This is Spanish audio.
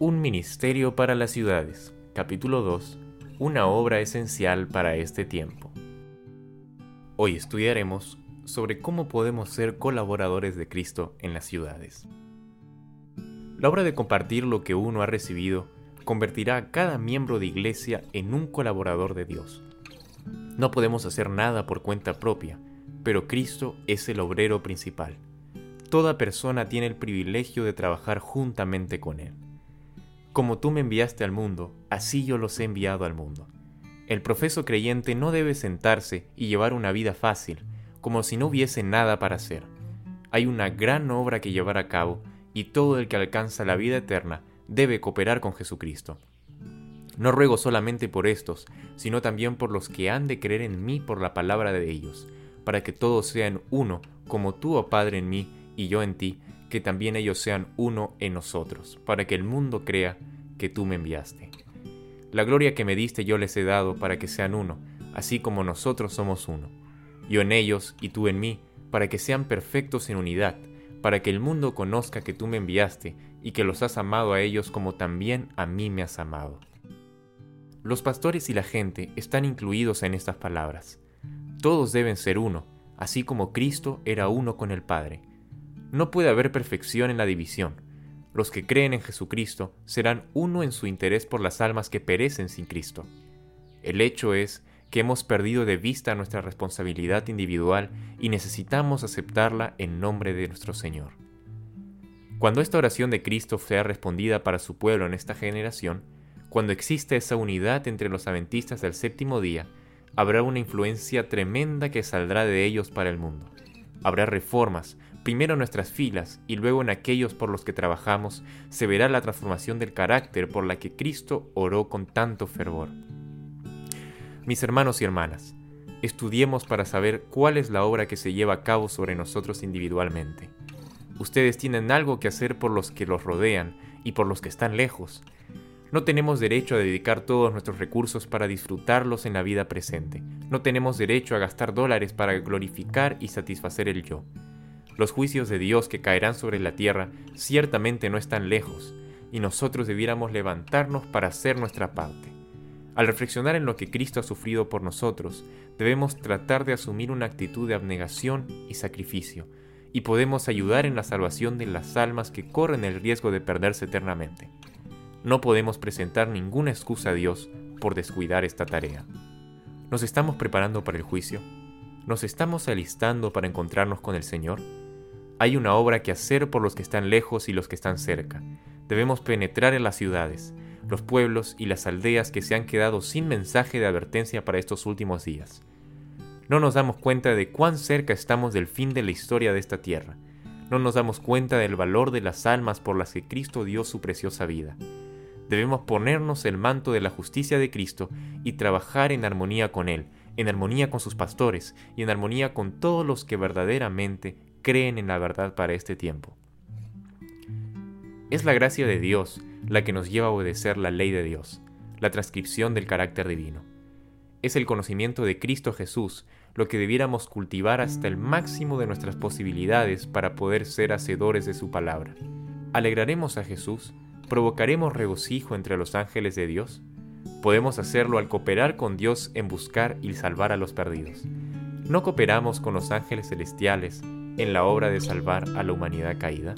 Un ministerio para las ciudades. Capítulo 2. Una obra esencial para este tiempo. Hoy estudiaremos sobre cómo podemos ser colaboradores de Cristo en las ciudades. La obra de compartir lo que uno ha recibido convertirá a cada miembro de iglesia en un colaborador de Dios. No podemos hacer nada por cuenta propia, pero Cristo es el obrero principal. Toda persona tiene el privilegio de trabajar juntamente con Él. Como tú me enviaste al mundo, así yo los he enviado al mundo. El profeso creyente no debe sentarse y llevar una vida fácil, como si no hubiese nada para hacer. Hay una gran obra que llevar a cabo y todo el que alcanza la vida eterna debe cooperar con Jesucristo. No ruego solamente por estos, sino también por los que han de creer en mí por la palabra de ellos, para que todos sean uno, como tú, oh Padre, en mí y yo en ti, que también ellos sean uno en nosotros, para que el mundo crea que tú me enviaste. La gloria que me diste yo les he dado para que sean uno, así como nosotros somos uno. Yo en ellos y tú en mí, para que sean perfectos en unidad, para que el mundo conozca que tú me enviaste y que los has amado a ellos como también a mí me has amado. Los pastores y la gente están incluidos en estas palabras. Todos deben ser uno, así como Cristo era uno con el Padre. No puede haber perfección en la división. Los que creen en Jesucristo serán uno en su interés por las almas que perecen sin Cristo. El hecho es que hemos perdido de vista nuestra responsabilidad individual y necesitamos aceptarla en nombre de nuestro Señor. Cuando esta oración de Cristo sea respondida para su pueblo en esta generación, cuando exista esa unidad entre los adventistas del séptimo día, habrá una influencia tremenda que saldrá de ellos para el mundo. Habrá reformas, primero en nuestras filas y luego en aquellos por los que trabajamos, se verá la transformación del carácter por la que Cristo oró con tanto fervor. Mis hermanos y hermanas, estudiemos para saber cuál es la obra que se lleva a cabo sobre nosotros individualmente. Ustedes tienen algo que hacer por los que los rodean y por los que están lejos. No tenemos derecho a dedicar todos nuestros recursos para disfrutarlos en la vida presente. No tenemos derecho a gastar dólares para glorificar y satisfacer el yo. Los juicios de Dios que caerán sobre la tierra ciertamente no están lejos, y nosotros debiéramos levantarnos para hacer nuestra parte. Al reflexionar en lo que Cristo ha sufrido por nosotros, debemos tratar de asumir una actitud de abnegación y sacrificio, y podemos ayudar en la salvación de las almas que corren el riesgo de perderse eternamente. No podemos presentar ninguna excusa a Dios por descuidar esta tarea. ¿Nos estamos preparando para el juicio? ¿Nos estamos alistando para encontrarnos con el Señor? Hay una obra que hacer por los que están lejos y los que están cerca. Debemos penetrar en las ciudades, los pueblos y las aldeas que se han quedado sin mensaje de advertencia para estos últimos días. No nos damos cuenta de cuán cerca estamos del fin de la historia de esta tierra. No nos damos cuenta del valor de las almas por las que Cristo dio su preciosa vida. Debemos ponernos el manto de la justicia de Cristo y trabajar en armonía con Él, en armonía con sus pastores y en armonía con todos los que verdaderamente creen en la verdad para este tiempo. Es la gracia de Dios la que nos lleva a obedecer la ley de Dios, la transcripción del carácter divino. Es el conocimiento de Cristo Jesús lo que debiéramos cultivar hasta el máximo de nuestras posibilidades para poder ser hacedores de su palabra. ¿Alegraremos a Jesús? ¿Provocaremos regocijo entre los ángeles de Dios? Podemos hacerlo al cooperar con Dios en buscar y salvar a los perdidos. ¿No cooperamos con los ángeles celestiales en la obra de salvar a la humanidad caída?